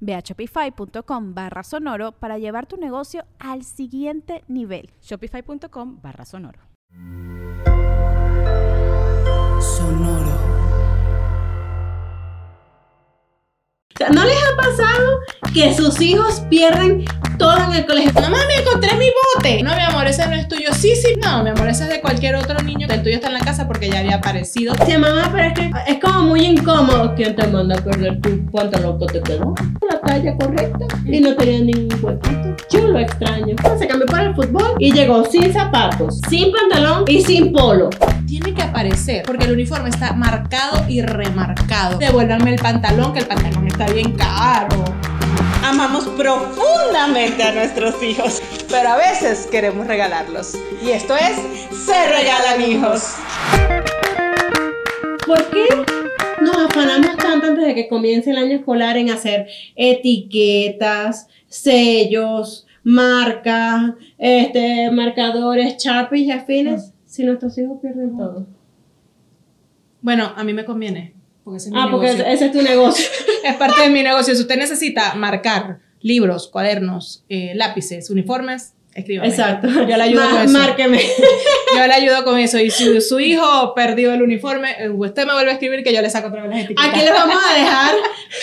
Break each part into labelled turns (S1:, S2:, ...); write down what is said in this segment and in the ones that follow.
S1: Ve a shopify.com barra sonoro para llevar tu negocio al siguiente nivel.
S2: Shopify.com barra sonoro.
S3: Sonoro.
S4: ¿No les ha pasado que sus hijos pierden todo en el colegio?
S5: No mami, encontré mi bote. No, mi amor, ese no es tuyo. Sí, sí, no, mi amor, ese es de cualquier otro niño. El tuyo está en la casa porque ya había aparecido.
S4: Sí, mamá, pero es que es como muy incómodo. ¿Quién te manda a perder tu pantalón que te quedó? La talla correcta y no tenía ningún huequito. Yo lo extraño. Se cambió para el fútbol y llegó sin zapatos, sin pantalón y sin polo.
S5: Tiene que aparecer porque el uniforme está marcado y remarcado. Devuélvanme el pantalón, que el pantalón está bien caro.
S6: Amamos profundamente a nuestros hijos, pero a veces queremos regalarlos. Y esto es Se Regalan Hijos.
S4: ¿Por qué nos afanamos tanto antes de que comience el año escolar en hacer etiquetas, sellos, marcas, este, marcadores, sharpies y afines? Si nuestros hijos pierden todo.
S5: Bueno, a mí me conviene. Porque ese es mi
S4: Ah, porque
S5: negocio.
S4: ese es tu negocio.
S5: es parte de mi negocio. Si usted necesita marcar libros, cuadernos, eh, lápices, uniformes, escríbame.
S4: Exacto.
S5: Yo le ayudo con eso.
S4: Márqueme.
S5: Yo le ayudo con eso. Y si su hijo perdió el uniforme, eh, usted me vuelve a escribir que yo le saco otra vez las etiquetas.
S4: Aquí les vamos a dejar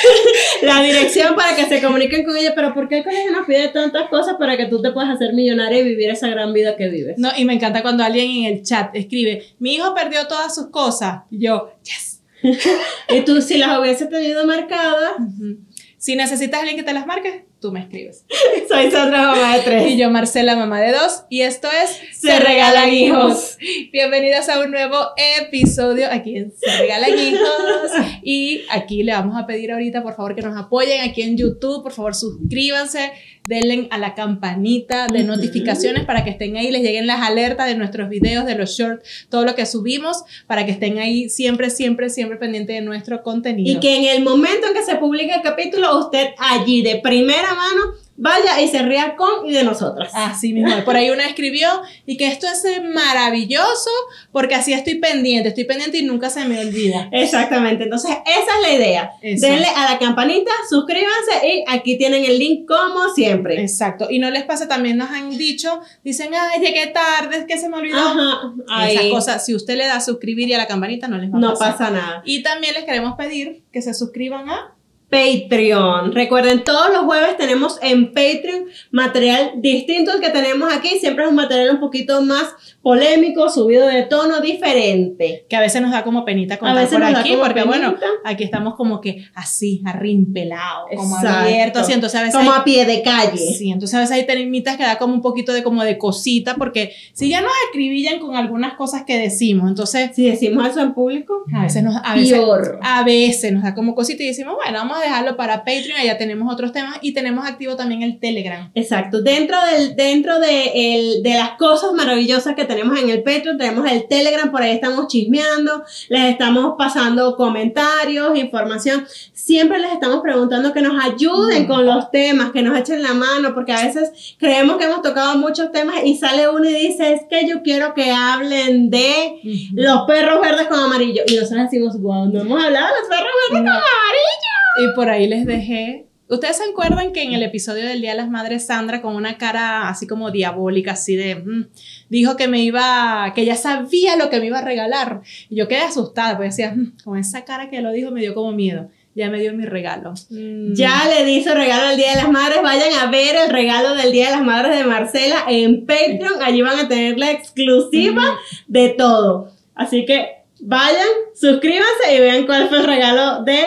S4: la dirección para que se comuniquen con ella. Pero ¿por qué el colegio nos pide tantas cosas para que tú te puedas hacer millonaria y vivir esa gran vida que vives?
S5: No, y me encanta cuando alguien en el chat escribe, mi hijo perdió todas sus cosas. Y yo, yes.
S4: Y tú, si las hubiese tenido marcadas,
S5: Ujú. Si necesitas a alguien que te las marque, tú me escribes.
S4: soy Sandra, mamá de tres.
S5: Y yo, Marcela, mamá de dos. Y esto es
S4: Se Regalan Hijos.
S5: Bienvenidas a un nuevo episodio aquí en Se Regalan Hijos. Y aquí le vamos a pedir ahorita, por favor, que nos apoyen aquí en YouTube. Por favor, suscríbanse. Denle a la campanita de notificaciones para que estén ahí, les lleguen las alertas de nuestros videos, de los shorts, todo lo que subimos, para que estén ahí siempre, siempre, siempre pendiente de nuestro contenido.
S4: Y que en el momento en que se publique el capítulo, usted allí de primera mano vaya y se ría con y de nosotras.
S5: Así mismo. Por ahí una escribió y que esto es maravilloso porque así estoy pendiente, estoy pendiente y nunca se me olvida.
S4: Exactamente, entonces esa es la idea.
S5: Eso.
S4: Denle a la campanita, suscríbanse y aquí tienen el link como siempre.
S5: Exacto. Y no les pasa, también nos han dicho, dicen, ay, llegué tarde, es que se me olvidó.
S4: Ajá,
S5: Esas
S4: ahí
S5: cosas, si usted le da a suscribir y a la campanita, no les va a
S4: no
S5: pasar.
S4: pasa nada.
S5: Y también les queremos pedir que se suscriban a
S4: Patreon. Recuerden, todos los jueves tenemos en Patreon material distinto al que tenemos aquí. Siempre es un material un poquito más polémico, subido de tono, diferente.
S5: que a veces nos da como penita contar
S4: veces
S5: por
S4: nos da
S5: aquí,
S4: como
S5: porque bueno, aquí estamos como que así, arrimpelado, como abierto, así, entonces a veces
S4: Como
S5: hay-
S4: a pie de calle.
S5: Sí, entonces a veces hay temitas que da como un poquito de como de cosita, porque si ya nos acribillan con algunas cosas que decimos, entonces
S4: Si decimos eso en público,
S5: a veces nos, a veces,
S4: peor.
S5: a veces nos da como cosita y decimos, bueno, vamos a dejarlo para Patreon, allá tenemos otros temas y tenemos activo también el Telegram.
S4: Exacto. Dentro, del, dentro de, el- de las cosas maravillosas que tenemos en el Patreon, tenemos el Telegram, por ahí estamos chismeando, les estamos pasando comentarios, información. Siempre les estamos preguntando que nos ayuden con los temas, que nos echen la mano, porque a veces creemos que hemos tocado muchos temas y sale uno y dice, es que yo quiero que hablen de los perros verdes con amarillo. Y nosotros decimos, wow, no hemos hablado de los perros verdes con amarillo.
S5: Y por ahí les dejé. ¿Ustedes se acuerdan que en el episodio del Día de las Madres, Sandra, con una cara así como diabólica, así de. mm, dijo que me iba. que ya sabía lo que me iba a regalar? Y yo quedé asustada, porque decía, "Mm", con esa cara que lo dijo me dio como miedo. ya me dio mi regalo. Mm.
S4: Ya le di su regalo al Día de las Madres. Vayan a ver el regalo del Día de las Madres de Marcela en Patreon. Allí van a tener la exclusiva de todo. Así que vayan, suscríbanse y vean cuál fue el regalo de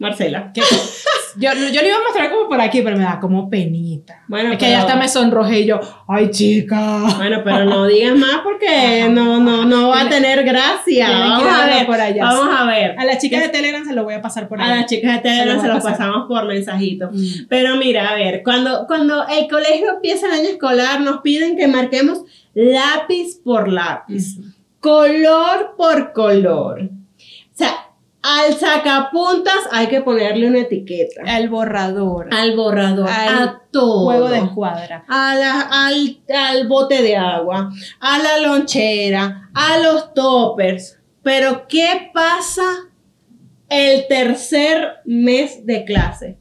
S4: Marcela.
S5: Que- yo, yo le iba a mostrar como por aquí, pero me da como penita.
S4: Bueno,
S5: es que ya hasta me sonrojé y yo, ay chica.
S4: Bueno, pero no digas más porque no, no, no va a tener gracia. Vamos a ver.
S5: por allá.
S4: Vamos a ver.
S5: A las chicas de Telegram se lo voy a pasar por ahí.
S4: A las chicas de Telegram
S5: Se
S4: se
S5: lo
S4: pasamos por mensajito.
S5: Mm.
S4: Pero mira, a ver, cuando, cuando el colegio empieza el año escolar, nos piden que marquemos lápiz por lápiz, color por color. O sea, al sacapuntas hay que ponerle una etiqueta.
S5: El borrador.
S4: Al borrador,
S5: Al
S4: a todo.
S5: Juego de escuadra.
S4: a la- al, al bote de agua, a la lonchera, a los toppers. Pero, ¿qué pasa el tercer mes de clase?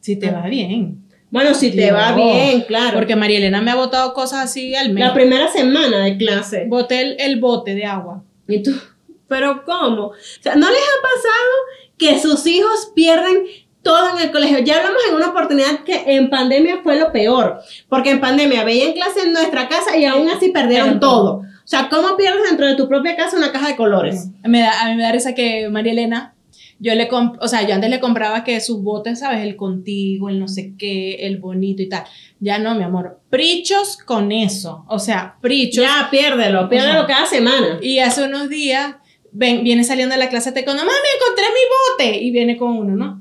S5: Si te va bien.
S4: Bueno, si te
S5: Dios.
S4: va bien, claro.
S5: Porque María Elena me ha botado cosas así al mes.
S4: la primera semana de clase.
S5: Boté el, el bote de agua.
S4: ¿Y tú? ¿Pero cómo? O sea, ¿no les ha pasado que sus hijos pierden todo en el colegio? Ya hablamos en una oportunidad que en pandemia fue lo peor, porque en pandemia veían clase en nuestra casa y aún así perdieron todo. O sea, ¿cómo pierdes dentro de tu propia casa una caja de colores?
S5: Me da, a mí me da risa que María Elena, yo le comp o sea, yo antes le compraba que sus botes, ¿sabes? El contigo, el no sé qué, el bonito y tal. Ya no, mi amor. Prichos con eso. O sea, prichos.
S4: Ya, piérdelo, piérdelo
S5: Ajá.
S4: cada semana.
S5: Y hace unos días ven, viene saliendo de la clase de taekwondo, mami, encontré mi bote. Y viene con uno, ¿no?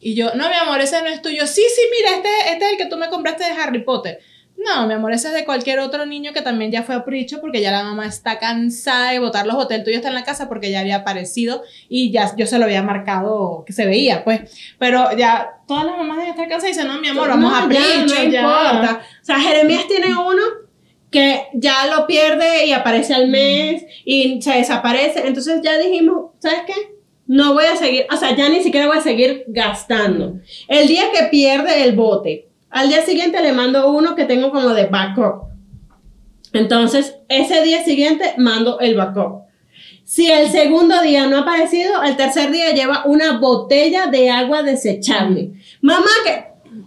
S5: Y yo, no, mi amor, ese no es tuyo. Sí, sí, mira, este, este es el que tú me compraste de Harry Potter. No, mi amor, ese es de cualquier otro niño que también ya fue a Pricho porque ya la mamá está cansada de botar los botes. El tuyo está en la casa porque ya había aparecido y ya yo se lo había marcado que se veía, pues. Pero ya todas las mamás deben estar cansadas y dicen, no, mi amor, vamos
S4: No,
S5: a
S4: ya,
S5: Pricho.
S4: no
S5: ya.
S4: importa. O sea, Jeremías tiene uno que ya lo pierde y aparece al mes y se desaparece. Entonces ya dijimos, ¿sabes qué? No voy a seguir, o sea, ya ni siquiera voy a seguir gastando. El día que pierde el bote, al día siguiente le mando uno que tengo como de backup. Entonces, ese día siguiente mando el backup. Si el segundo día no ha aparecido, el tercer día lleva una botella de agua desechable. Mamá, que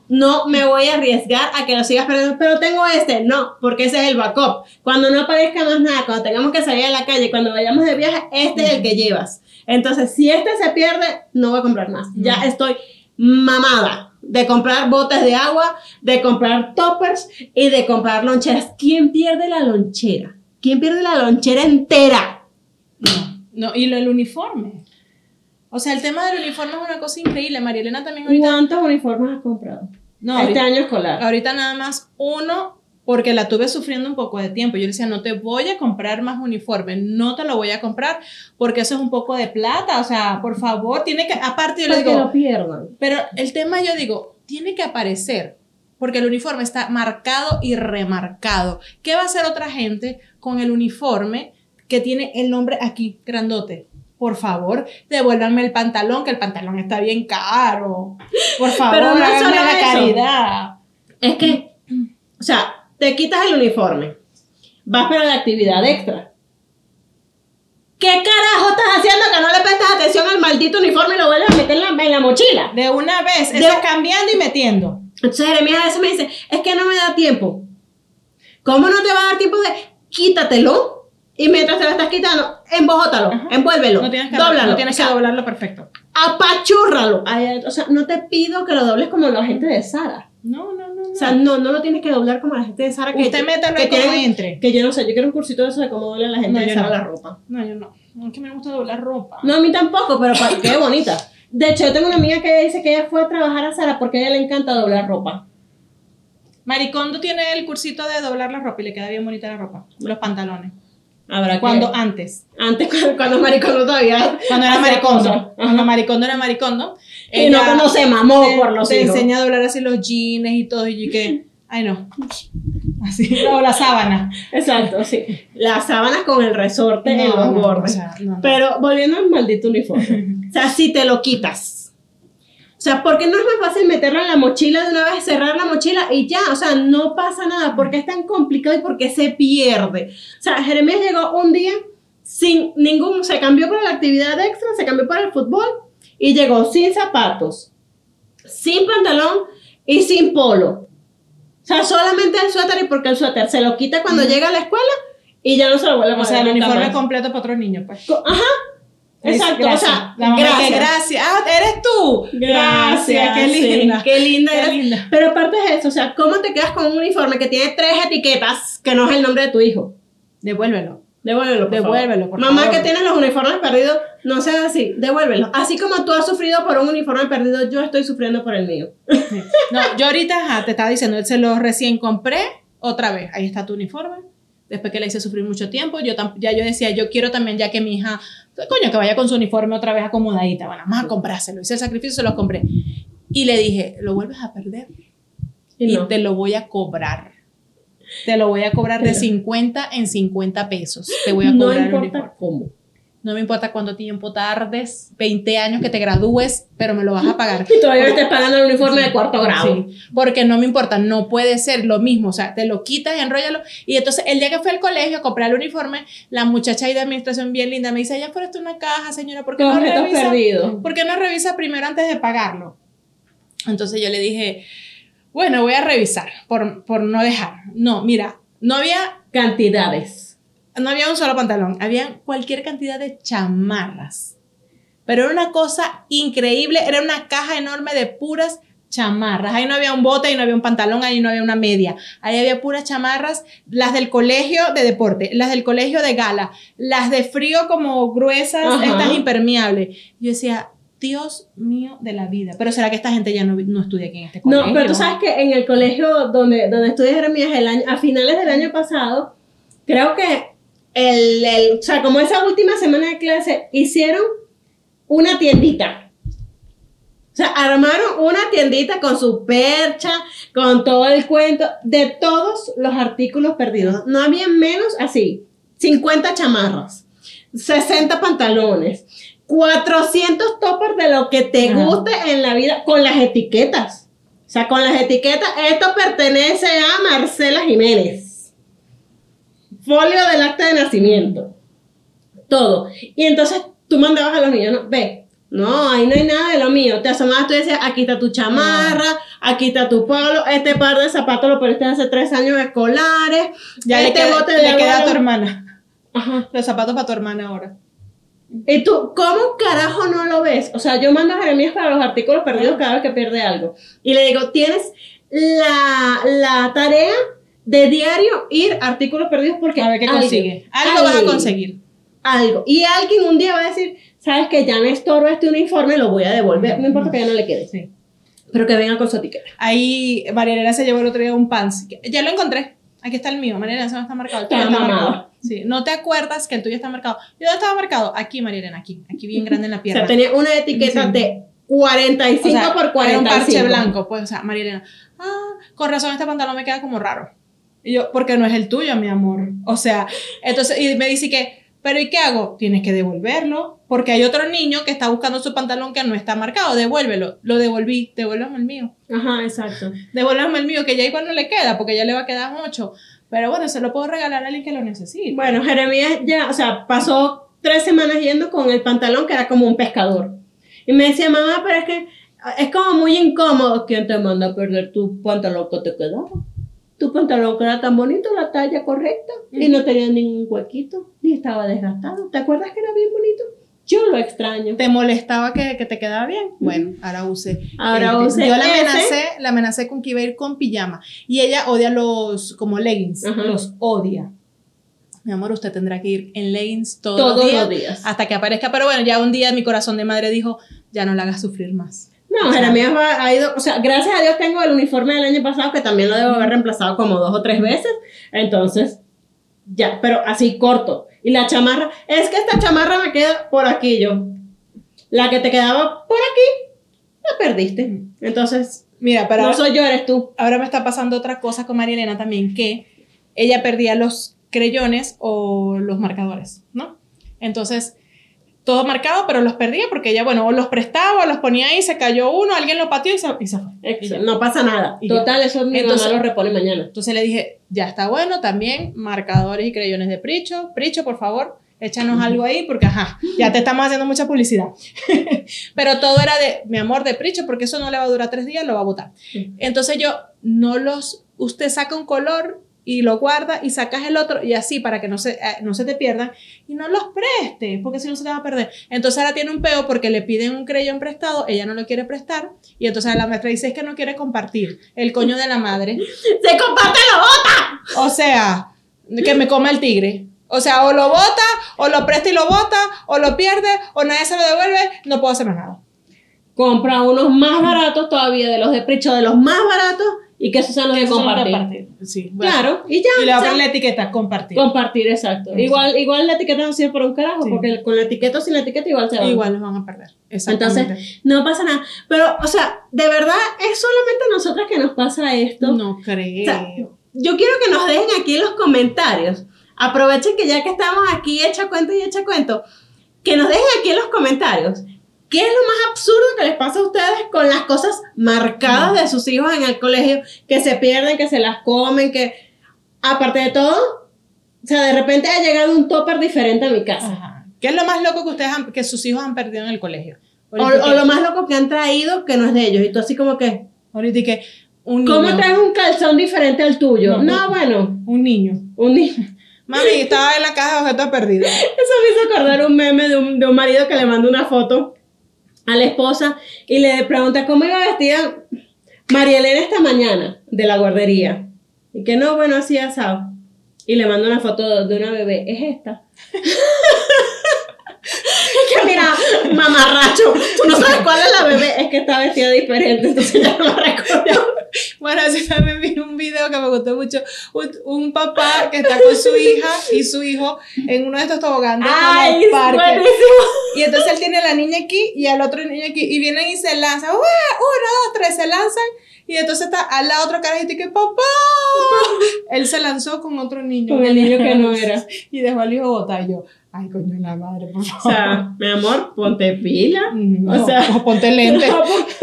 S4: no me voy a arriesgar a que lo sigas perdiendo, pero tengo este. No, porque ese es el backup. Cuando no aparezca más nada, cuando tengamos que salir a la calle, cuando vayamos de viaje, este es el que llevas. Entonces, si este se pierde, no voy a comprar más. Ya estoy mamada de comprar botes de agua, de comprar toppers y de comprar loncheras. ¿Quién pierde la lonchera? ¿Quién pierde la lonchera entera?
S5: No, no, y lo del uniforme. O sea, el tema del uniforme es una cosa increíble. María Elena también ahorita.
S4: ¿Cuántos uniformes has comprado?
S5: No,
S4: este
S5: ahorita,
S4: año escolar.
S5: ahorita nada más uno, porque la tuve sufriendo un poco de tiempo. Yo le decía, no te voy a comprar más uniforme, no te lo voy a comprar, porque eso es un poco de plata. O sea, por favor, tiene que. Aparte, yo le digo,
S4: lo pierdan.
S5: pero el tema yo digo, tiene que aparecer, porque el uniforme está marcado y remarcado. ¿Qué va a hacer otra gente con el uniforme que tiene el nombre aquí, grandote? Por favor, devuélvanme el pantalón, que el pantalón está bien caro. Por favor,
S4: Pero no
S5: háganme
S4: solo
S5: la
S4: eso.
S5: caridad.
S4: Es que, o sea, te quitas el uniforme, vas para la actividad extra. ¿Qué carajo estás haciendo que no le prestas atención al maldito uniforme y lo vuelves a meter en la, en la mochila?
S5: De una vez,
S4: De-
S5: eso es cambiando y metiendo.
S4: Entonces Jeremías a veces me dice, es que no me da tiempo. ¿Cómo no te va a dar tiempo de quítatelo? Y mientras te lo estás quitando, embojótalo,
S5: Ajá.
S4: envuélvelo,
S5: No tienes que,
S4: dóblalo.
S5: no tienes
S4: o sea,
S5: que doblarlo perfecto.
S4: apachúrralo. Ay, o sea, no te pido que lo dobles como la gente de Sara.
S5: No, no, no. no.
S4: O sea, no, no lo tienes que doblar como la gente de Sara. Que,
S5: Usted métalo
S4: que
S5: como entre.
S4: Que yo no sé, yo quiero un cursito de eso de cómo dobla la gente
S5: No,
S4: de Sara
S5: no.
S4: la ropa.
S5: No, yo no. No, es que me gusta doblar ropa.
S4: No, a mí tampoco, pero pa- qué bonita. De hecho, yo tengo una amiga que dice que ella fue a trabajar a Sara porque a ella le encanta doblar ropa.
S5: Maricondo tiene el cursito de doblar la ropa y le queda bien bonita la ropa. Los pantalones.
S4: Habrá que-
S5: Cuando antes.
S4: Antes, cuando, cuando Maricondo todavía.
S5: Cuando era maricondo. Cuando maricondo era maricondo.
S4: Y no cuando se mamó
S5: te-
S4: por los
S5: Te
S4: hijos.
S5: enseña a doblar así los jeans y todo. Y yo que. Ay, no. Así. O la sábana.
S4: Exacto, sí. Las sábanas con el resorte en
S5: No,
S4: los
S5: no,
S4: bordes.
S5: no, no.
S4: Pero volviendo al maldito uniforme. o sea, si te lo quitas. O sea, ¿por qué no es más fácil meterlo en la mochila de una vez, cerrar la mochila y ya? O sea, no pasa nada. ¿Por qué es tan complicado y por qué se pierde? O sea, Jeremías llegó un día sin ningún, se cambió para la actividad extra, se cambió para el fútbol y llegó sin zapatos, sin pantalón y sin polo. O sea, solamente el suéter y porque el suéter se lo quita cuando llega a la escuela y ya no se lo vuelve a
S5: O
S4: poner
S5: sea, el uniforme completo para otros niños, pues.
S4: Ajá. Exacto,
S5: Gracias.
S4: o sea,
S5: La mamá que
S4: gracias.
S5: gracias. Ah, eres tú. Gracias, qué
S4: sí,
S5: linda.
S4: qué linda
S5: Qué
S4: eres.
S5: linda.
S4: Pero aparte de eso, o sea, ¿cómo te quedas con un uniforme que tiene tres etiquetas que no es el nombre de tu hijo?
S5: Devuélvelo.
S4: Devuélvelo, por
S5: Devuélvelo,
S4: favor.
S5: por
S4: Mamá
S5: favor.
S4: que tiene los uniformes perdidos, no seas así, devuélvelo. Así como tú has sufrido por un uniforme perdido, yo estoy sufriendo por el mío.
S5: Sí. No, yo ahorita ajá, te estaba diciendo, se lo recién compré otra vez. Ahí está tu uniforme. Después que la hice sufrir mucho tiempo, yo ya yo decía, yo quiero también ya que mi hija, coño, que vaya con su uniforme otra vez acomodadita. Bueno, vamos a comprárselo. Hice el sacrificio, se lo compré. Y le dije, lo vuelves a perder y,
S4: Y no.
S5: te lo voy a cobrar. Te lo voy a cobrar de
S4: Pero-
S5: 50 en 50 pesos. Te voy a
S4: no
S5: cobrar el
S4: importa
S5: uniforme.
S4: cómo.
S5: No me importa cuánto tiempo tardes, 20 años que te gradúes, pero me lo vas a pagar.
S4: Y todavía me estés pagando el uniforme de cuarto grado.
S5: Sí, porque no me importa, no puede ser lo mismo, o sea, te lo quitas, enróllalo. Y entonces, el día que fui al colegio a comprar el uniforme, la muchacha ahí de administración bien linda me dice, allá fuera está una caja, señora, ¿por qué no revisa?
S4: perdidos.
S5: ¿Por qué no revisa primero antes de pagarlo? Entonces yo le dije, bueno, voy a revisar por, por no dejar. No, mira, no había
S4: Cantidades.
S5: No había un solo pantalón, había cualquier cantidad de chamarras. Pero era una cosa increíble, era una caja enorme de puras chamarras. Ahí no había un bote, ahí no había un pantalón, ahí no había una media. Ahí había puras chamarras, las del colegio de deporte, las del colegio de gala, las de frío como gruesas,
S4: Ajá.
S5: estas impermeables. Yo decía, Dios mío de la vida. Pero será que esta gente ya no, no estudia aquí en este colegio.
S4: No, pero tú sabes que en el colegio donde, donde estudié Jeremías el año, a finales del año pasado, creo que el, el- o sea, como esa última semana de clase, hicieron una tiendita. O sea, armaron una tiendita con su percha, con todo el cuento, de todos los artículos perdidos. No había menos así, 50 chamarras, 60 pantalones, 400 toppers de lo que te
S5: Ajá.
S4: guste en la vida, con las etiquetas. O sea, con las etiquetas, esto pertenece a Marcela Jiménez. Folio del acta de nacimiento. Todo. Y entonces tú mandabas a los niños, ¿no? Ve, no, ahí no hay nada de lo mío. Te asomabas, tú decías, aquí está tu chamarra, aquí está tu polo, este par de zapatos lo perdiste hace tres años escolares,
S5: ya
S4: este
S5: queda,
S4: bote de
S5: le queda a tu hermana.
S4: Ajá.
S5: Los zapatos para tu hermana ahora.
S4: Y tú, ¿cómo carajo no lo ves? O sea, yo mando a Jeremías para los artículos perdidos cada vez que pierde algo. Y le digo, tienes la, la tarea de diario ir artículos perdidos porque
S5: A ver qué consigue. Algo vas a conseguir.
S4: Algo. Y alguien un día va a decir, sabes que ya me estorba este uniforme, lo voy a devolver. No importa que ya no le quede.
S5: Sí.
S4: Pero que venga con su etiqueta.
S5: Ahí María Elena se llevó el otro día un pants. Ya lo encontré. Aquí está el mío. María Elena, ese no está marcado.
S4: Está
S5: está marcado. Sí. No te acuerdas que el tuyo está marcado. ¿Y dónde estaba marcado? Aquí, María Elena, aquí. Aquí bien grande en la
S4: O
S5: pierna.
S4: sea, tenía una etiqueta
S5: Sí.
S4: de 45
S5: O sea,
S4: por
S5: era
S4: 45.
S5: un parche blanco. Pues, o sea, María Elena, ah, con razón este pantalón me queda como raro. Y yo, porque no es el tuyo, mi amor. O sea, entonces, y me dice que, pero ¿y qué hago? Tienes que devolverlo, porque hay otro niño que está buscando su pantalón que no está marcado, devuélvelo. Lo devolví, devuélveme el mío.
S4: Ajá, exacto.
S5: Devuélveme el mío, que ya igual no le queda, porque ya le va a quedar mucho. Pero bueno, se lo puedo regalar a alguien que lo necesite.
S4: Bueno, Jeremías ya, o sea, pasó tres semanas yendo con el pantalón que era como un pescador. Y me decía, mamá, pero es que es como muy incómodo. ¿Quién te manda a perder tu pantalón que te quedaba? Tu pantalón que era tan bonito, la talla correcta, y no tenía ningún huequito, ni estaba desgastado. ¿Te acuerdas que era bien bonito? Yo lo extraño.
S5: ¿Te molestaba que, que te quedaba bien? Bueno, ahora use.
S4: Ahora use
S5: Yo la amenacé, la amenacé con que iba a ir con pijama. Y ella odia los, como leggings,
S4: Ajá.
S5: los odia. Mi amor, usted tendrá que ir en leggings todos,
S4: Todos
S5: los, días,
S4: los días.
S5: hasta que aparezca. Pero bueno, ya un día mi corazón de madre dijo, ya no la hagas sufrir más.
S4: No, Jeremías va- ha ido, o sea, gracias a Dios tengo el uniforme del año pasado que también lo debo haber reemplazado como dos o tres veces. Entonces, ya, pero así corto. Y la chamarra, es que esta chamarra me queda por aquí yo. La que te quedaba por aquí, la perdiste. Entonces,
S5: Mira, para
S4: no soy yo, eres tú.
S5: ahora me está pasando otra cosa con María Elena también, que ella perdía los creyones o los marcadores, ¿no? Entonces, todo marcado, pero los perdía porque ella, bueno, o los prestaba o los ponía ahí, se cayó uno, alguien lo pateó y se, y se fue. Y.
S4: No pasa nada. Total, eso mi
S5: Entonces-
S4: mamá lo repone mañana.
S5: Entonces le dije, ya está bueno, también marcadores y creyones de Pricho, Pricho, por favor. échanos algo ahí porque, ajá, ya te estamos haciendo mucha publicidad. Pero todo era de, mi amor, de pricho, porque eso no le va a durar tres días, lo va a botar. Entonces yo, no los, usted saca un color y lo guarda y sacas el otro y así para que no se, eh, no se te pierdan y no los prestes, porque si no se te va a perder. Entonces ahora tiene un peo porque le piden un creyón prestado, ella no lo quiere prestar y entonces la maestra dice es que no quiere compartir el coño de la madre.
S4: ¡Se comparte la bota!
S5: O sea, que me coma el tigre. O sea, o lo bota, o lo presta y lo bota, o lo pierde, o nadie se lo devuelve, no puedo hacer más nada.
S4: Compra unos más baratos todavía, de los de precho, de los más baratos, y que esos sean los de
S5: Eso es
S4: compartir.
S5: Sí, bueno.
S4: Claro, y ya.
S5: Y le
S4: o
S5: va a
S4: sea,
S5: poner la etiqueta, compartir.
S4: Compartir, exacto. Igual, igual la etiqueta no sirve por un carajo,
S5: Sí.
S4: porque con la etiqueta o sin la etiqueta igual se va.
S5: Igual los van a perder. Exactamente.
S4: Entonces, no pasa nada. Pero, o sea, de verdad, es solamente a nosotras que nos pasa esto.
S5: no creo.
S4: O sea, yo quiero que nos dejen aquí en los comentarios. Aprovechen que ya que estamos aquí, echa cuento y echa cuento, que nos dejen aquí en los comentarios. ¿Qué es lo más absurdo que les pasa a ustedes con las cosas marcadas de sus hijos en el colegio? Que se pierden, que se las comen, que aparte de todo, o sea, de repente ha llegado un topper diferente a mi casa.
S5: Ajá. ¿Qué es lo más loco que ustedes han- que sus hijos han perdido en el colegio?
S4: O, lo más loco que han traído que no es de ellos. Y tú así como que,
S5: ahorita que un
S4: ¿cómo traes un calzón diferente al tuyo?
S5: No,
S4: No, bueno,
S5: Un niño.
S4: un niño.
S5: Mami, estaba en la caja de objetos perdidos.
S4: Eso me hizo acordar un meme de un, de un marido que le manda una foto a la esposa y le pregunta cómo iba vestida María Elena esta mañana de la guardería. Y que no, bueno, así asado. Y le manda una foto de una bebé. Es esta. mira, mamarracho, tú no sabes cuál es la bebé. Es que está vestida diferente, entonces ya no la recuerdo.
S5: Bueno, así también vi un video que me gustó mucho. Un, un papá que está con su hija y su hijo en uno de estos toboganes
S4: Ay,
S5: en el parque.
S4: buenísimo.
S5: Y entonces él tiene a la niña aquí y al otro niño aquí. Y vienen y se lanzan. ¡Uah! Uno, dos, tres, se lanzan. Y entonces está al lado otro carajito y que papá. Él se lanzó con otro niño.
S4: Con el niño que no era.
S5: Y dejó al hijo botar. Yo, ay, coño, la madre, por favor.
S4: O sea, mi amor, ponte pila.
S5: No,
S4: o sea,
S5: o ponte lente.
S4: No, porque-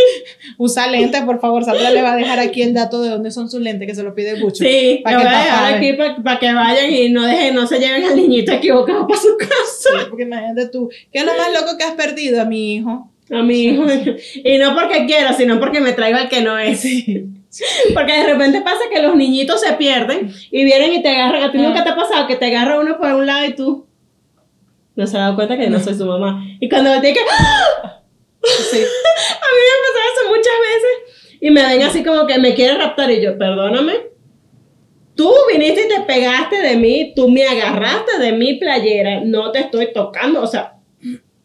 S5: Usa lentes, por favor. Sandra le va a dejar aquí el dato de dónde son sus lentes, que se lo pide mucho.
S4: Sí,
S5: Pa'
S4: lo
S5: que
S4: voy a dejar aquí para que vayan y no dejen, no se lleven al niñito equivocado para su casa.
S5: Sí, porque imagínate tú, ¿qué es lo más loco que has perdido a mi hijo?
S4: A mi hijo. Y no porque quiero, sino porque me traigo al que no es. Porque de repente pasa que los niñitos se pierden y vienen y te agarran. ¿A ti nunca te ha pasado que te agarra uno por un lado y tú no se ha dado cuenta que no soy su mamá? Y cuando me tiene que. ¡Ah!
S5: Sí.
S4: A mí me ha pasado eso muchas veces y me ven así como que me quiere raptar y yo, perdóname. Tú viniste y te pegaste de mí, tú me agarraste de mi playera, no te estoy tocando, o sea,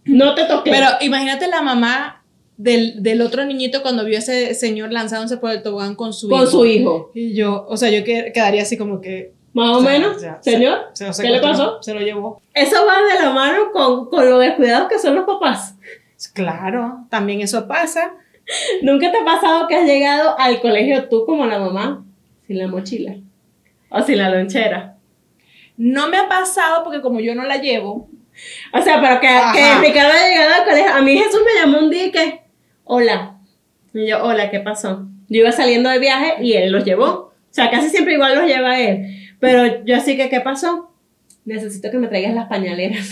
S4: no te toqué.
S5: Pero imagínate la mamá del, del otro niñito cuando vio a ese señor lanzándose por el tobogán con su
S4: con
S5: hijo.
S4: su hijo,
S5: Y yo, o sea, yo que- quedaría así como que...
S4: más o,
S5: o sea,
S4: menos, señor.
S5: se
S4: ¿Qué le pasó?
S5: Se lo llevó.
S4: Eso va de la mano con, con lo descuidados que son los papás.
S5: Claro, también eso pasa.
S4: ¿Nunca te ha pasado que has llegado al colegio tú como la mamá sin la mochila? O sin la lonchera.
S5: No me ha pasado porque como yo no la llevo,
S4: O sea, pero que, que Ricardo ha llegado al colegio. A mí Jesús me llamó un día y que, hola. Y yo, hola, ¿qué pasó? Yo iba saliendo de viaje y él los llevó. O sea, casi siempre igual los lleva él. Pero yo así que, ¿qué pasó? Necesito que me traigas las pañaleras.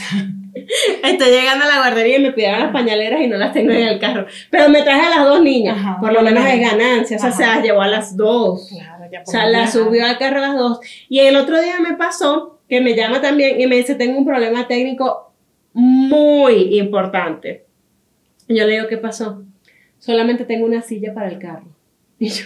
S4: Estoy llegando a la guardería y me pidieron las pañaleras y no las tengo en el carro. Pero me traje a las dos niñas.
S5: Ajá.
S4: por lo menos es ganancia. O sea,
S5: Ajá.
S4: se las llevó a las dos.
S5: claro, ya
S4: O sea, la subió al carro a las dos. Y el otro día me pasó que me llama también y me dice, tengo un problema técnico muy importante. Y yo le digo, ¿qué pasó? Solamente tengo una silla para el carro. Y yo,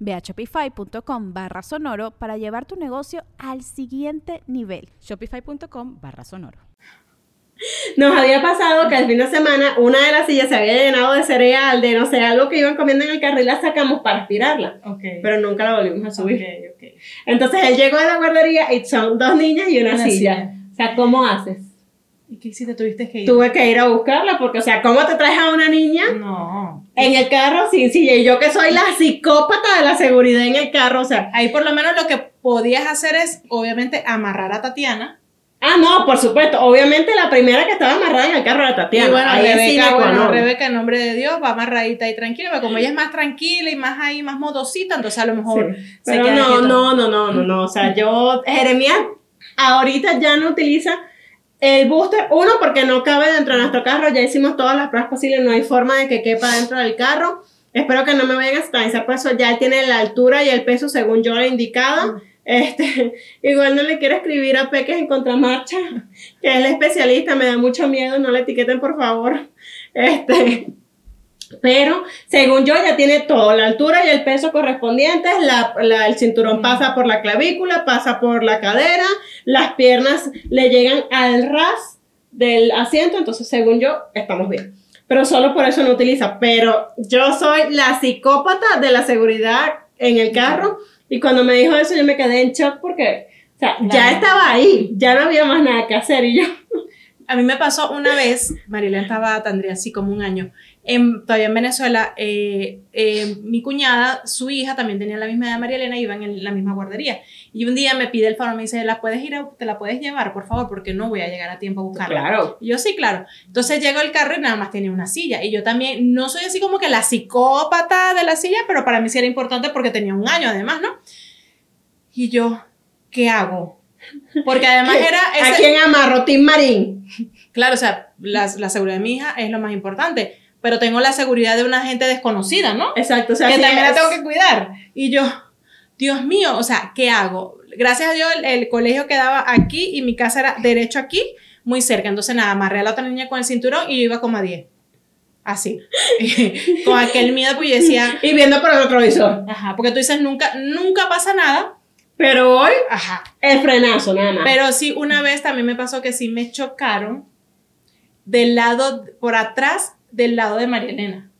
S1: Ve a shopify.com barra sonoro para llevar tu negocio al siguiente nivel.
S2: Shopify.com barra sonoro.
S4: Nos había pasado que el fin de semana una de las sillas se había llenado de cereal, de no sé, algo que iban comiendo en el carro y la sacamos para aspirarla.
S5: Ok.
S4: Pero nunca la volvimos a subir.
S5: Ok, ok.
S4: Entonces él llegó a la guardería y son dos niñas y una,
S5: Una
S4: silla.
S5: silla.
S4: O sea, ¿cómo haces?
S5: ¿Y qué hiciste? ¿Tuviste que ir?
S4: Tuve que ir a buscarla porque, o sea, ¿cómo te traes a una niña
S5: No.
S4: En el carro sin silla? Y yo que soy la psicópata de la seguridad en el carro, o sea.
S5: Ahí por lo menos lo que podías hacer es, obviamente, amarrar a Tatiana.
S4: Ah, no, por supuesto. Obviamente la primera que estaba amarrada en el carro era Tatiana.
S5: y bueno,
S4: Ahí
S5: Rebeca,
S4: qua
S5: bueno. Rebeca, en nombre de Dios, va amarradita y tranquila, pero como ella es más tranquila y más ahí, más modosita, entonces a lo mejor
S4: Sí.
S5: se
S4: Pero
S5: queda
S4: no, no, no, no, no, no. O sea, yo, Jeremías ahorita ya no utiliza el booster. Uno, porque no cabe dentro de nuestro carro. Ya hicimos todas las pruebas posibles. No hay forma de que quepa dentro del carro. Espero que no me vayan a satanizar por eso. Ya tiene la altura y el peso según yo le he indicado. Este, igual no le quiero escribir a Peques en contramarcha, que es el especialista, me da mucho miedo, no le etiqueten por favor. Este, pero según yo ya tiene todo, la altura y el peso correspondientes, la, la- el cinturón pasa por la clavícula, pasa por la cadera, las piernas le llegan al ras del asiento, entonces según yo estamos bien. Pero solo por eso no utiliza. Pero yo soy la psicópata de la seguridad en el carro y cuando me dijo eso yo me quedé en shock porque o sea, ya estaba ahí, ya no había más nada que hacer y yo...
S5: A mí me pasó una vez, Marilena estaba, tendría así como un año, en, todavía en Venezuela, eh, eh, mi cuñada, su hija también tenía la misma edad de María Elena y iban en la misma guardería. Y un día me pide el favor, me dice, ¿la puedes ir a- te la puedes llevar, por favor? Porque no voy a llegar a tiempo a buscarla.
S4: Claro.
S5: Y yo sí, claro. Entonces llego al carro y nada más tenía una silla. Y yo también, no soy así como que la psicópata de la silla, pero para mí sí era importante porque tenía un año además, ¿no? Y yo, ¿qué hago? Porque además era...
S4: ¿A
S5: ese-
S4: quién amarro? Tim Marín.
S5: Claro, o sea, la, la seguridad de mi hija es lo más importante, pero tengo la seguridad de una gente desconocida, ¿no?
S4: Exacto, o sea,
S5: que también la tengo que cuidar. Y yo, Dios mío, o sea, ¿qué hago? Gracias a Dios el, el colegio quedaba aquí y mi casa era derecho aquí, muy cerca. Entonces, nada, amarré a la otra niña con el cinturón y yo iba como a 10. Así. con aquel miedo, pues yo decía,
S4: Y viendo por el retrovisor.
S5: ajá, porque tú dices, nunca, nunca pasa nada.
S4: Pero hoy,
S5: Ajá.
S4: el frenazo, nada más.
S5: Pero sí, una vez también me pasó que sí me chocaron del lado, por atrás del lado de María Elena.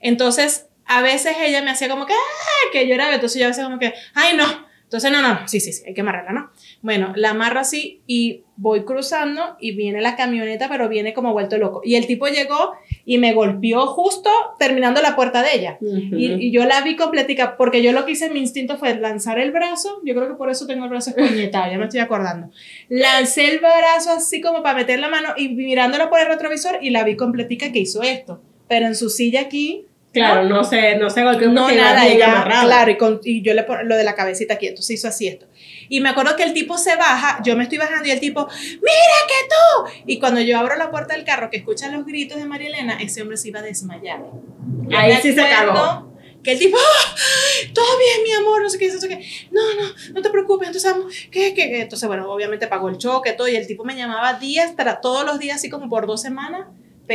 S5: Entonces, a veces ella me hacía como que, ¡ah! que lloraba, entonces yo a veces como que, ¡ay, no! Entonces, no, no, sí, sí, sí, hay que amarrarla, ¿no? Bueno, la amarro así y voy cruzando y viene la camioneta, pero viene como vuelto loco. Y el tipo llegó y me golpeó justo terminando la puerta de ella.
S4: Ujú.
S5: Y, y yo la vi completica, porque yo lo que hice, mi instinto fue lanzar el brazo, yo creo que por eso tengo el brazo escoñetado, ya me estoy acordando. Lancé el brazo así como para meter la mano y mirándola por el retrovisor y la vi completica que hizo esto. Pero en su silla aquí,
S4: Claro, no se, no se golpeó
S5: no nada,
S4: bien
S5: ella,
S4: amarrada.
S5: claro, y, con- y yo le pon lo de la cabecita aquí, entonces hizo así esto. Y me acuerdo que el tipo se baja, yo me estoy bajando y el tipo, mira que tú. Y cuando yo abro la puerta del carro, que escuchan los gritos de María Elena, ese hombre se iba a desmayar. Yo
S4: Ahí sí se cagó.
S5: Que el tipo, ¡ah! todo bien, mi amor, no sé qué, no sé qué. No, no, no te preocupes. Entonces, ¿qué, qué, qué? Entonces, bueno, obviamente pagó el choque, todo. Y el tipo me llamaba días, todos los días, así como por dos semanas.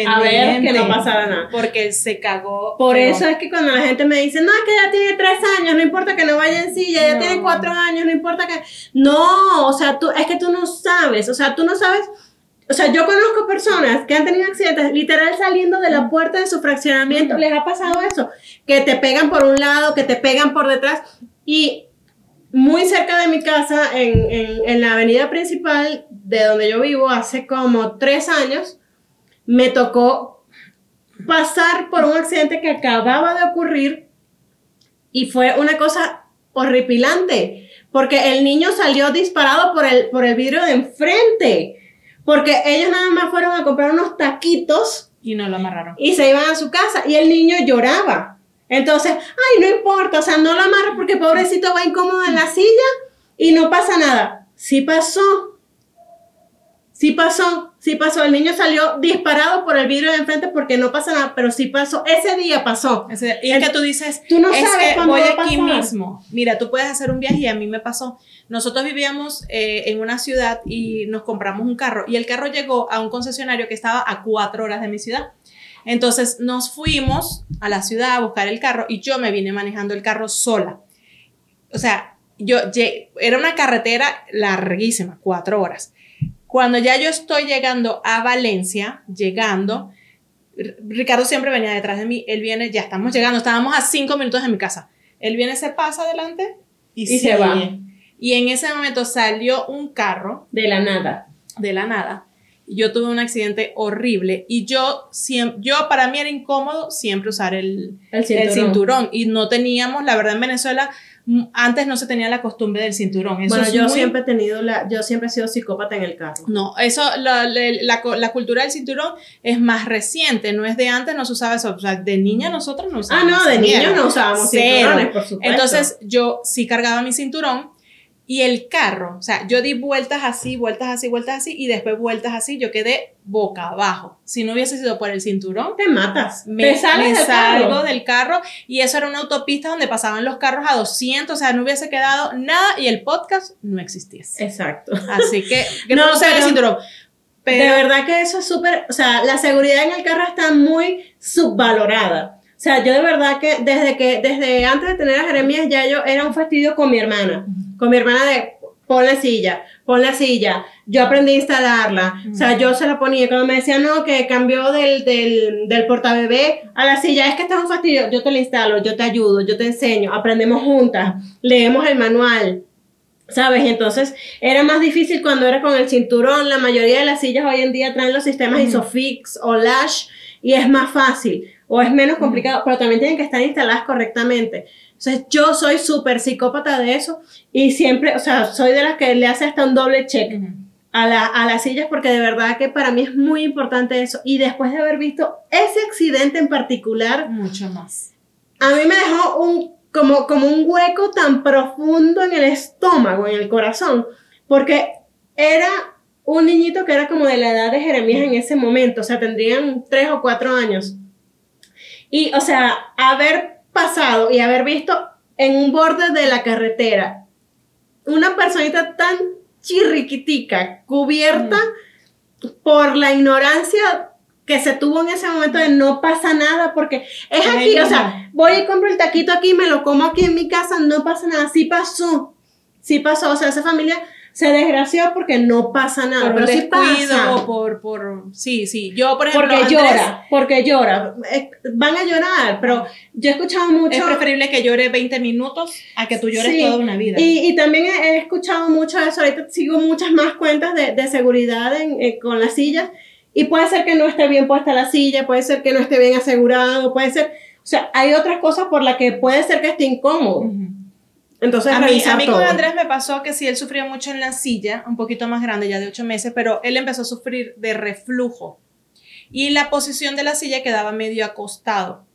S4: A ver, que no pasara nada.
S5: Porque se cagó.
S4: Por
S5: feo.
S4: eso es que cuando la gente me dice, no, es que ya tiene tres años, no importa que no vaya en silla, ya
S5: No.
S4: tiene cuatro años, no importa que... No, o sea, tú, es que tú no sabes, o sea, tú no sabes... O sea, yo conozco personas que han tenido accidentes literal saliendo de la puerta de su fraccionamiento, les ha pasado eso, que te pegan por un lado, que te pegan por detrás y muy cerca de mi casa, en, en, en la avenida principal de donde yo vivo, hace como tres años, me tocó pasar por un accidente que acababa de ocurrir y fue una cosa horripilante, porque el niño salió disparado por el, por el vidrio de enfrente, porque ellos nada más fueron a comprar unos taquitos
S5: Y no lo amarraron.
S4: y se iban a su casa y el niño lloraba. Entonces, ay, no importa, o sea, no lo amarro porque pobrecito va incómodo en la silla y no pasa nada. Sí pasó. Sí pasó, sí pasó. El niño salió disparado por el vidrio de enfrente porque no pasa nada, pero sí pasó. Ese día pasó.
S5: Ese- y es que tú dices,
S4: Tú no
S5: es
S4: sabes
S5: que voy
S4: va
S5: aquí
S4: pasar.
S5: mismo. Mira, tú puedes hacer un viaje y a mí me pasó. Nosotros vivíamos eh, en una ciudad y nos compramos un carro y el carro llegó a un concesionario que estaba a cuatro horas de mi ciudad. Entonces nos fuimos a la ciudad a buscar el carro y yo me vine manejando el carro sola. O sea, yo era una carretera larguísima, cuatro horas. Cuando ya yo estoy llegando a Valencia, llegando, Ricardo siempre venía detrás de mí, él viene, ya estamos llegando, estábamos a cinco minutos de mi casa. Él viene, se pasa adelante y,
S4: Y se va.
S5: Y en ese momento salió un carro
S4: De la nada.
S5: de la nada. Yo tuve un accidente horrible y yo, siempre, yo para mí era incómodo siempre usar el,
S4: El
S5: el cinturón. y no teníamos, la verdad en Venezuela, antes no se tenía la costumbre del cinturón. Eso
S4: Bueno, yo
S5: muy-
S4: siempre he tenido la, yo siempre he sido psicópata en el carro.
S5: No, eso, la, la, la cultura del cinturón es más reciente, no es de antes, no se usaba eso. O sea, de niña nosotros no
S4: Ah,
S5: usábamos.
S4: no, de niños no usábamos
S5: Cero.
S4: cinturones, por supuesto.
S5: Entonces yo sí cargaba mi cinturón y el carro, o sea, yo di vueltas así, vueltas así, vueltas así y después vueltas así, yo quedé boca abajo. Si no hubiese sido por el cinturón,
S4: te matas.
S5: me,
S4: te sales
S5: me
S4: del
S5: salgo
S4: carro.
S5: del carro y eso era una autopista donde pasaban los carros a 200, o sea, no hubiese quedado nada y el podcast no existiese.
S4: Exacto.
S5: Así que, que
S4: No,
S5: no, usar el
S4: pero-
S5: cinturón. Pero,
S4: de verdad que eso es súper, o sea, la seguridad en el carro está muy subvalorada. O sea, yo de verdad que desde que, desde antes de tener a Jeremías, ya yo era un fastidio con mi hermana. Con mi hermana de, pon la silla, pon la silla. Yo aprendí a instalarla. O sea, yo se la ponía. Cuando me decía, no, que cambió del, del, del portabebé a la silla, es que está un fastidio. Yo te la instalo, yo te ayudo, yo te enseño, aprendemos juntas, leemos el manual. ¿Sabes? Entonces era más difícil cuando era con el cinturón. La mayoría de las sillas hoy en día traen los sistemas Isofix o Lash y es más fácil o es menos complicado, pero también tienen que estar instaladas correctamente. Entonces yo soy súper psicópata de eso y siempre, o sea, soy de las que le hace hasta un doble check
S5: Ujú.
S4: a, la- a las sillas porque de verdad que para mí es muy importante eso. Y después de haber visto ese accidente en particular,
S5: mucho más.
S4: a mí me dejó un, como, como un hueco tan profundo en el estómago, en el corazón, porque era un niñito que era como de la edad de Jeremías en ese momento, o sea, tendrían tres o cuatro años. Y, o sea, haber pasado y haber visto en un borde de la carretera una personita tan chirriquitica, cubierta por la ignorancia que se tuvo en ese momento de no pasa nada, porque es aquí, o sea, voy y compro el taquito aquí, me lo como aquí en mi casa, no pasa nada, sí pasó, sí pasó, o sea, esa familia se desgració porque no pasa nada,
S5: por
S4: pero sí pasa.
S5: por, por, sí, sí. Yo, por ejemplo,
S4: Porque
S5: Andrés,
S4: llora, porque llora. Eh, Van a llorar, pero yo he escuchado mucho.
S5: es preferible que llore 20 minutos a que tú llores
S4: Sí,
S5: toda una vida.
S4: Y, y también he, he escuchado mucho eso. Ahorita sigo muchas más cuentas de, de seguridad en- eh, con las sillas. Y puede ser que no esté bien puesta la silla, puede ser que no esté bien asegurado, puede ser. O sea, hay otras cosas por las que puede ser que esté incómodo.
S5: Ujú.
S4: Entonces,
S5: A mí, a mí con. Andrés me pasó que sí, él sufría mucho en la silla, un poquito más grande, ya de 8 meses, pero él empezó a sufrir de reflujo. Y la posición de la silla quedaba medio acostado.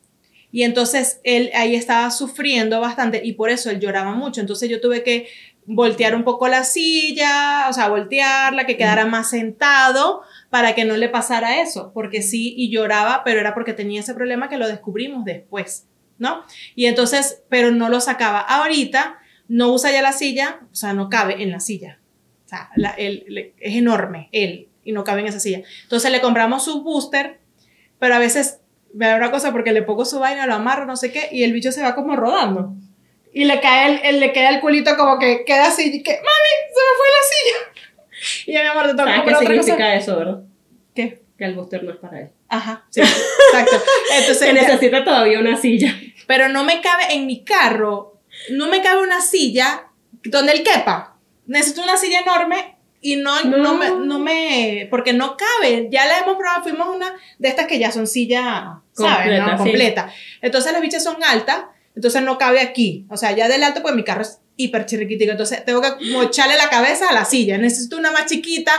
S5: Y entonces él ahí estaba sufriendo bastante y por eso él lloraba mucho. Entonces yo tuve que voltear un poco la silla, o sea, voltearla, que quedara más sentado para que no le pasara eso, porque sí, y lloraba, pero era porque tenía ese problema que lo descubrimos después, ¿no? Y entonces, pero no lo sacaba. Ahorita no usa ya la silla, o sea, no cabe en la silla. O sea, la- él- le- es enorme él y no cabe en esa silla. Entonces le compramos su booster, pero a veces me da una cosa porque le pongo su vaina, lo amarro, no sé qué, y el bicho se va como rodando. Y le cae el, el- le queda el culito como que queda así, y que, mami, se me fue la silla. Y ya mi amor, te
S4: ¿Sabes qué
S5: cosa.
S4: significa eso, verdad?
S5: ¿Qué?
S4: Que el booster no es para él.
S5: Ajá, sí, exacto. Entonces,
S4: Se
S5: ya-
S4: necesita todavía una silla.
S5: pero no me cabe en mi carro, no me cabe una silla donde él quepa. Necesito una silla enorme y no, no.
S4: No.
S5: me, no me, porque no cabe. Ya la hemos probado, fuimos una de estas que ya son silla, ¿sabes?
S4: Completa,
S5: no?
S4: sí.
S5: Completa. Entonces las bichas son altas, entonces no cabe aquí. O sea, ya del alto, pues mi carro es hiper chirriquitico. Entonces tengo que mocharle la cabeza a la silla. Necesito una más chiquita.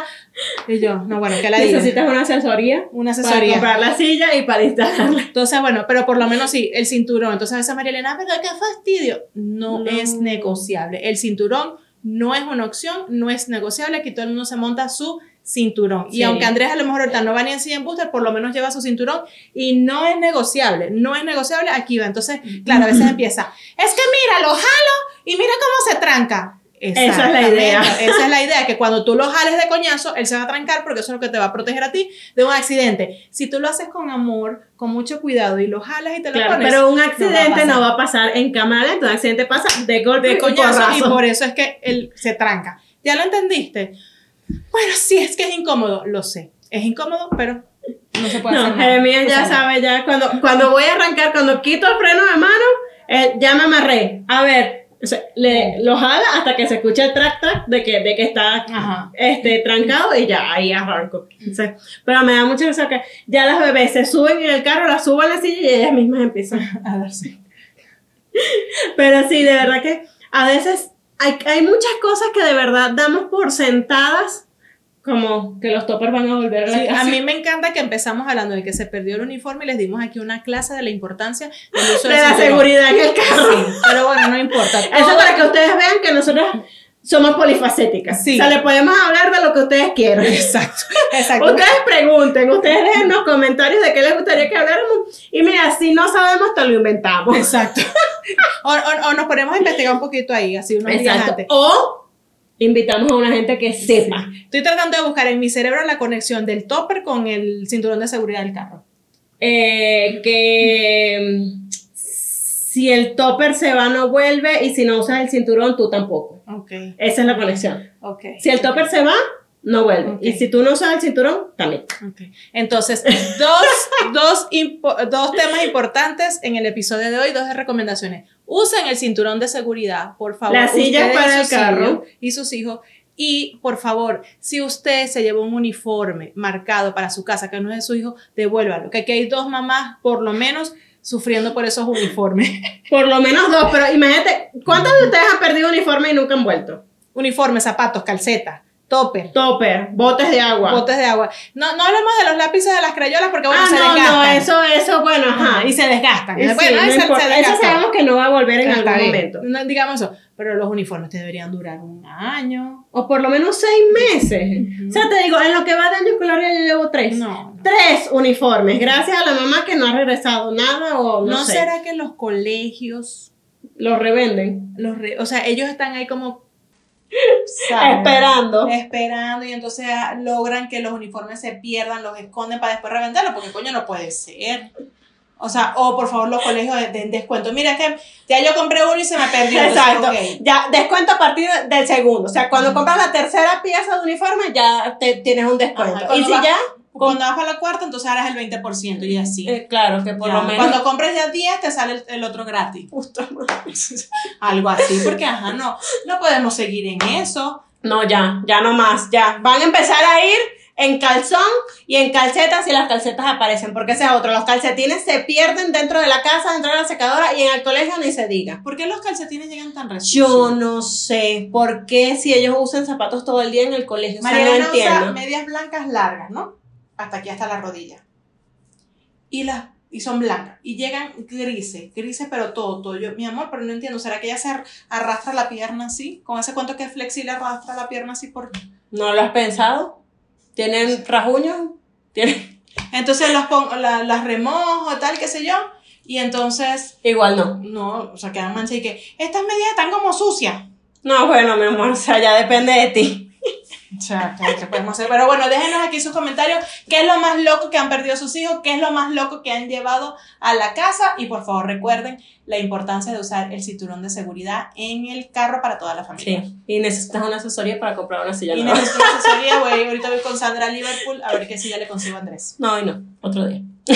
S5: Y yo, no, bueno, que la diga.
S4: Necesitas una asesoría.
S5: Una
S4: Para
S5: asesoría.
S4: comprar la silla y para instalarla.
S5: Entonces, bueno, pero por lo menos sí, el cinturón. Entonces a veces María Elena, pero qué fastidio. No,
S4: No.
S5: es negociable. El cinturón no es una opción, no es negociable. Aquí todo el mundo se monta su cinturón. Y aunque Andrés a lo mejor ahorita no va ni en silla en booster, por lo menos lleva su cinturón y no es negociable. No es negociable, aquí va. Entonces, claro, a veces empieza, es que mira, lo jalo y mira cómo se tranca.
S4: Esa es la idea.
S5: Esa es la idea, que cuando tú lo jales de coñazo, él se va a trancar porque eso es lo que te va a proteger a ti de un accidente. Si tú lo haces con amor, con mucho cuidado y lo jalas y te lo
S4: Claro,
S5: pones.
S4: pero un accidente no va a pasar en cámara lenta, un accidente pasa de golpe
S5: de
S4: y
S5: coñazo y
S4: porrazo.
S5: por eso es que él se tranca. ¿Ya lo entendiste? Bueno, sí, es que es incómodo, lo sé. Es incómodo, pero no se puede
S4: No,
S5: hacer nada.
S4: Jeremías
S5: O
S4: ya sabe, ya cuando, cuando voy a arrancar, cuando quito el freno de mano, eh, ya me amarré. A ver, o sea, le, lo jala hasta que se escucha el track track de que, de que está
S5: Ajá.
S4: este, trancado y ya ahí arranco. Entonces, pero me da mucha risa que ya las bebés se suben en el carro, las suben a la silla y ellas mismas empiezan.
S5: A sí.
S4: Pero sí, de verdad que a veces hay, hay muchas cosas que de verdad damos por sentadas, como que los toppers van a volver a la
S5: Sí,
S4: casa.
S5: a mí me encanta que empezamos hablando de que se perdió el uniforme y les dimos aquí una clase de la importancia del uso
S4: de
S5: del
S4: la seguridad en el carro.
S5: Sí, pero bueno, no importa.
S4: Eso
S5: Todo-
S4: para que ustedes vean que nosotros somos polifacéticas.
S5: Sí.
S4: O sea, le podemos hablar de lo que ustedes quieran.
S5: Exacto, exacto.
S4: Ustedes pregunten, ustedes dejen los comentarios de qué les gustaría que habláramos. Y mira, si no sabemos, te lo inventamos.
S5: Exacto. O, o- o nos ponemos a investigar un poquito ahí, así unos días
S4: Exacto.
S5: antes.
S4: O invitamos a una gente que sepa.
S5: Estoy tratando de buscar en mi cerebro la conexión del topper con el cinturón de seguridad del carro.
S4: eh, que si el topper se va, no vuelve. Y si no usas el cinturón, tú tampoco.
S5: Ok,
S4: Esa es la conexión.
S5: ok.
S4: Si el topper se va, no vuelve. Y si tú no usas el cinturón, también.
S5: ok. Entonces, dos, dos, impo- dos temas importantes en el episodio de hoy, dos recomendaciones. Usen el cinturón de seguridad, por favor. Ustedes y
S4: para el carro.
S5: Y sus hijos. Y por favor, si usted se llevó un uniforme marcado para su casa que no es de su hijo, devuélvalo. Que aquí hay dos mamás, por lo menos, sufriendo por esos uniformes.
S4: Por lo menos dos, pero imagínate, ¿cuántos de ustedes han perdido uniforme y nunca han vuelto?
S5: uniformes, zapatos, calcetas, topper.
S4: Topper, botes de agua.
S5: botes de agua. No, no hablemos de los lápices de las crayolas porque bueno,
S4: ah,
S5: se
S4: no,
S5: desgastan.
S4: no, eso, eso, bueno,
S5: Ajá, y se desgastan.
S4: Y sí,
S5: bueno,
S4: no
S5: ahí se- se
S4: importa. eso
S5: desgastan.
S4: sabemos que no va a volver en algún
S5: bien.
S4: momento.
S5: No, digamos eso. Pero los uniformes te deberían durar un año.
S4: O por lo menos seis meses. O sea, te digo, en lo que va de año escolar yo llevo tres.
S5: No. no.
S4: Tres uniformes, gracias a la mamá que no ha regresado nada o no,
S5: ¿No
S4: sé.
S5: será que los colegios,
S4: Los revenden.
S5: los re- o sea, ellos están ahí como ¿sabes?
S4: Esperando.
S5: esperando y entonces ah, logran que los uniformes se pierdan, los esconden para después revenderlos, porque coño no puede ser. O sea, o por favor los colegios den descuento. Mira que ya yo compré uno y se me perdió.
S4: Exacto. Ya, descuento a partir del segundo. O sea, cuando compras la tercera pieza de uniforme, ya te, tienes un descuento.
S5: Ajá,
S4: y si
S5: vas-
S4: ya,
S5: Cuando vas para la cuarta, entonces es el 20% y así.
S4: eh, claro, que por
S5: Ya,
S4: lo menos.
S5: Cuando compres ya 10, te sale el, el otro gratis. Algo así, porque ajá, no, no podemos seguir en eso.
S4: No, ya, ya no más, ya. Van a empezar a ir en calzón y en calcetas y las calcetas aparecen, porque ese es otro. Los calcetines se pierden dentro de la casa, dentro de la secadora y en el colegio ni se diga.
S5: ¿Por qué los calcetines llegan tan recios?
S4: Yo no sé por qué si ellos usan zapatos todo el día en el colegio. O sea,
S5: María
S4: no
S5: usa medias blancas largas, ¿no? Hasta aquí, hasta la rodilla. Y las y son blancas. Y llegan grises, grises, pero todo, todo. Yo, mi amor, pero no entiendo. ¿Será que ella se ar- arrastra la pierna así? Con ese cuento que es flexible, arrastra la pierna así por.
S4: ¿No lo has pensado? ¿Tienen rasguños? ¿Tienen?
S5: Entonces los pongo, la- las remojo, tal, qué sé yo. Y entonces,
S4: Igual no.
S5: no, o sea, quedan manchas y que estas medias están como sucias.
S4: No, bueno, mi amor, o sea, ya depende de ti.
S5: O sea, ¿qué, podemos hacer? Pero bueno, déjenos aquí sus comentarios. ¿Qué es lo más loco que han perdido sus hijos? ¿Qué es lo más loco que han llevado a la casa? Y por favor, recuerden la importancia de usar el cinturón de seguridad en el carro para toda la familia.
S4: Sí. Y necesitas una asesoría para comprar una silla
S5: Y
S4: nueva.
S5: necesito una asesoría, voy, ahorita voy con Sandra a Liverpool a ver qué si ya le consigo a Andrés.
S4: No, hoy no, otro día.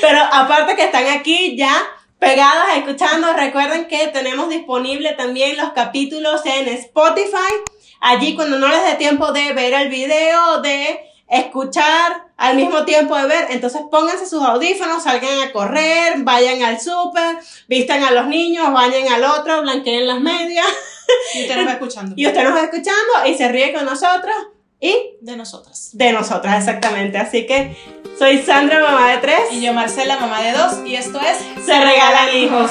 S4: Pero aparte que están aquí ya pegadas escuchando, recuerden que tenemos disponible también los capítulos en Spotify. Allí cuando no les dé tiempo de ver el video, de escuchar al mismo tiempo de ver. Entonces pónganse sus audífonos, salgan a correr, vayan al súper, vistan a los niños, vayan al otro, blanqueen las medias.
S5: Y usted nos va escuchando.
S4: Y usted nos va escuchando y se ríe con nosotros y
S5: De nosotras.
S4: de nosotras, exactamente. Así que soy Sandra, mamá de tres.
S5: Y yo, Marcela, mamá de dos. Y esto es
S4: Se regalan hijos.